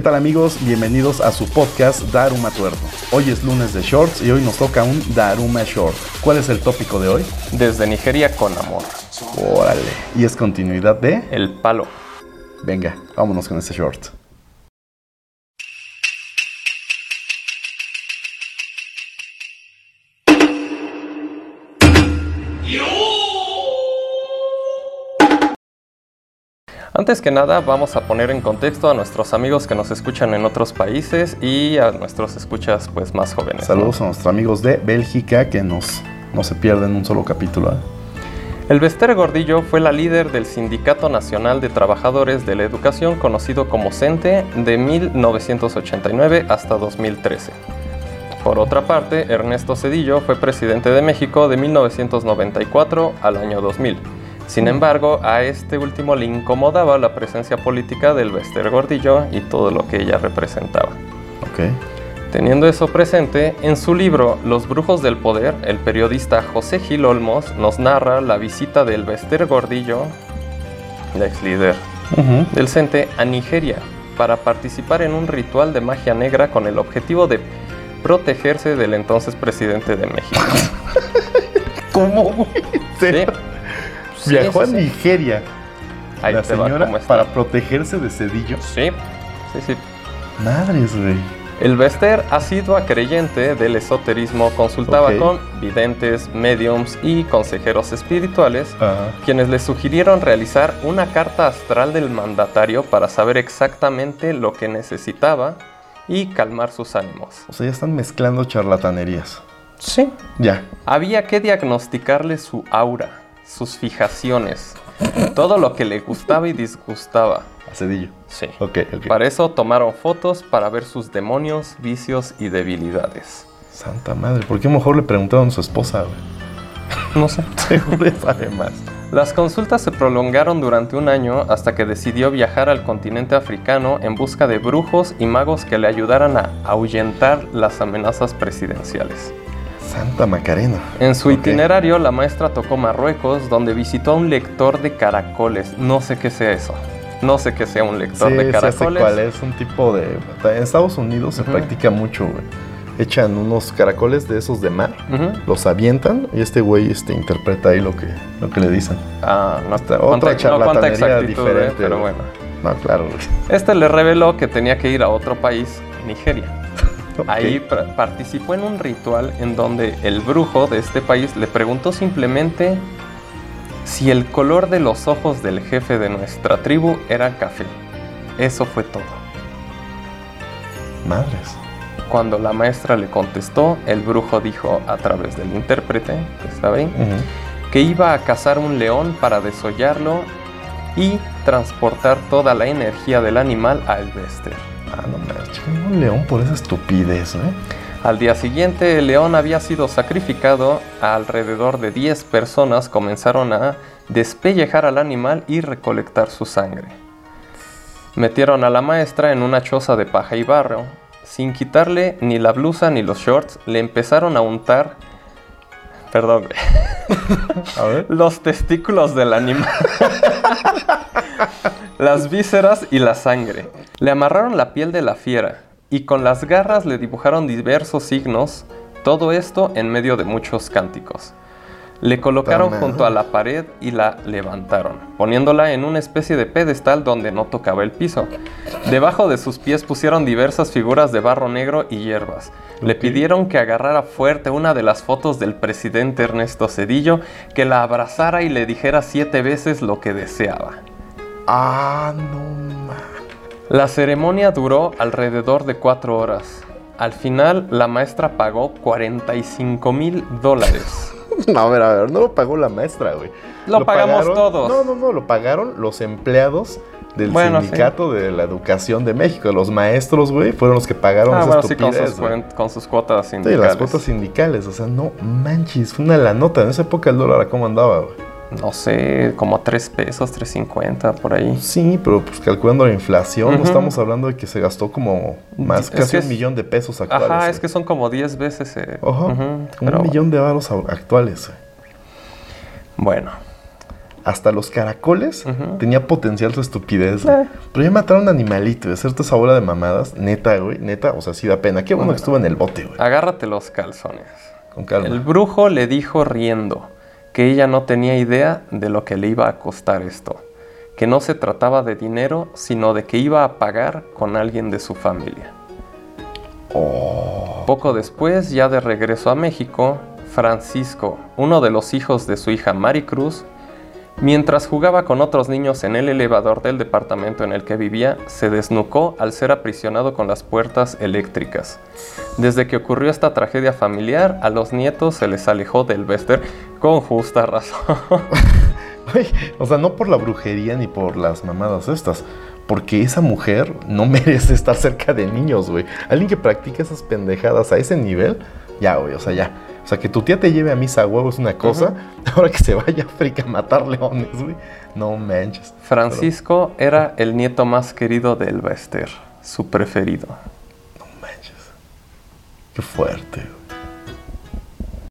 ¿Qué tal amigos? Bienvenidos a su podcast Daruma Tuerto. Hoy es lunes de shorts y hoy nos toca un Daruma Short. ¿Cuál es el tópico de hoy? Desde Nigeria con amor. Órale. Y es continuidad de... El palo. Venga, vámonos con este short. Antes que nada, vamos a poner en contexto a nuestros amigos que nos escuchan en otros países y a nuestros escuchas pues más jóvenes. Saludos a nuestros amigos de Bélgica que nos, no se pierden un solo capítulo. ¿eh? El Bester Gordillo fue la líder del Sindicato Nacional de Trabajadores de la Educación conocido como CENTE de 1989 hasta 2013. Por otra parte, Ernesto Cedillo fue presidente de México de 1994 al año 2000. Sin embargo, a este último le incomodaba la presencia política del Bester Gordillo y todo lo que ella representaba. Ok. Teniendo eso presente, en su libro Los Brujos del Poder, el periodista José Gil Olmos nos narra la visita del Bester Gordillo, el ex líder del CENTE, a Nigeria para participar en un ritual de magia negra con el objetivo de protegerse del entonces presidente de México. ¿Cómo, güey? Sí. Sí, Viajó a. Nigeria Ahí la va señora para protegerse de Cedillo. Sí, sí, sí. Madres, güey. El Bester, asidua creyente del esoterismo, consultaba con videntes, mediums y consejeros espirituales, quienes le sugirieron realizar una carta astral del mandatario para saber exactamente lo que necesitaba y calmar sus ánimos. O sea, ya están mezclando charlatanerías. Sí. Ya. Había que diagnosticarle su aura, sus fijaciones, todo lo que le gustaba y disgustaba. A Cedillo. Sí. Ok, ok. Para eso tomaron fotos para ver sus demonios, vicios y debilidades. Santa madre, ¿por qué mejor le preguntaron a su esposa, güey? No sé. Seguro sabe más. Las consultas se prolongaron durante un año hasta que decidió viajar al continente africano en busca de brujos y magos que le ayudaran a ahuyentar las amenazas presidenciales. Santa Macarena. En su itinerario, la maestra tocó Marruecos, donde visitó a un lector de caracoles. No sé qué sea eso. No sé qué sea un lector Sí, de sí sé caracoles. cuál es, un tipo de... En Estados Unidos se practica mucho, güey. Echan unos caracoles de esos de mar, los avientan y este güey este, interpreta ahí lo que, lo que le dicen. Ah, no, Otra no cuánta charlatanería exactitud, eh, diferente, pero güey. bueno. No, claro, güey. Este le reveló que tenía que ir a otro país, Nigeria. Ahí participó en un ritual en donde el brujo de este país le preguntó simplemente si el color de los ojos del jefe de nuestra tribu era café. Eso fue todo. Madres. Cuando la maestra le contestó, el brujo dijo a través del intérprete, que estaba ahí, que iba a cazar un león para desollarlo y transportar toda la energía del animal a Elvester. Ah, no manches, un león por esa estupidez, ¿eh? Al día siguiente, el león había sido sacrificado. Alrededor de 10 personas comenzaron a despellejar al animal y recolectar su sangre. Metieron a la maestra en una choza de paja y barro. Sin quitarle ni la blusa ni los shorts, le empezaron a untar. Perdón, güey. A ver. los testículos del animal, las vísceras y la sangre. Le amarraron la piel de la fiera y con las garras le dibujaron diversos signos, todo esto en medio de muchos cánticos. Le colocaron junto a la pared y la levantaron, poniéndola en una especie de pedestal donde no tocaba el piso. Debajo de sus pies pusieron diversas figuras de barro negro y hierbas. Le pidieron que agarrara fuerte una de las fotos del presidente Ernesto Cedillo, que la abrazara y le dijera siete veces lo que deseaba. Ah, no. La ceremonia duró alrededor de cuatro horas. Al final, la maestra pagó 45 mil dólares. No, a ver, a ver, no lo pagó la maestra, güey. Lo pagamos pagaron- todos. No, no, no, lo pagaron los empleados del Bueno, Sindicato de la Educación de México. Los maestros, güey, fueron los que pagaron Ah, esa bueno, sí, con estupidez. sus, con sus cuotas Sí, sindicales. las cuotas sindicales, o sea, no manches, fue una la nota. En esa época el dólar, ¿cómo andaba, güey? No sé, como a 3 pesos, 3.50 por ahí. Sí, pero pues calculando la inflación, no Ujú. estamos hablando de que se gastó como más, Es casi un es- millón de pesos actuales. Ajá, es que son como 10 veces. eh, pero un millón de varos actuales. güey. Bueno, hasta los caracoles tenía potencial su estupidez. Eh. Pero ya mataron a un animalito toda esa bola de mamadas, neta, güey, neta, o sea, sí da pena. Qué bueno Bueno. que estuvo en el bote, güey. Agárrate los calzones. Con calma. El brujo le dijo riendo que ella no tenía idea de lo que le iba a costar esto, que no se trataba de dinero, sino de que iba a pagar con alguien de su familia. Oh. Poco después, ya de regreso a México, Francisco, uno de los hijos de su hija Maricruz, mientras jugaba con otros niños en el elevador del departamento en el que vivía, se desnucó al ser aprisionado con las puertas eléctricas. Desde que ocurrió esta tragedia familiar, a los nietos se les alejó del Bester con justa razón. O sea, no por la brujería ni por las mamadas estas. Porque esa mujer no merece estar cerca de niños, güey. Alguien que practica esas pendejadas a ese nivel, ya, güey, o sea, ya. O sea, que tu tía te lleve a misa a huevo es una cosa. Ahora que se vaya a África a matar leones, güey. No manches. Francisco era el nieto más querido del Bester, su preferido. No manches. Qué fuerte, güey.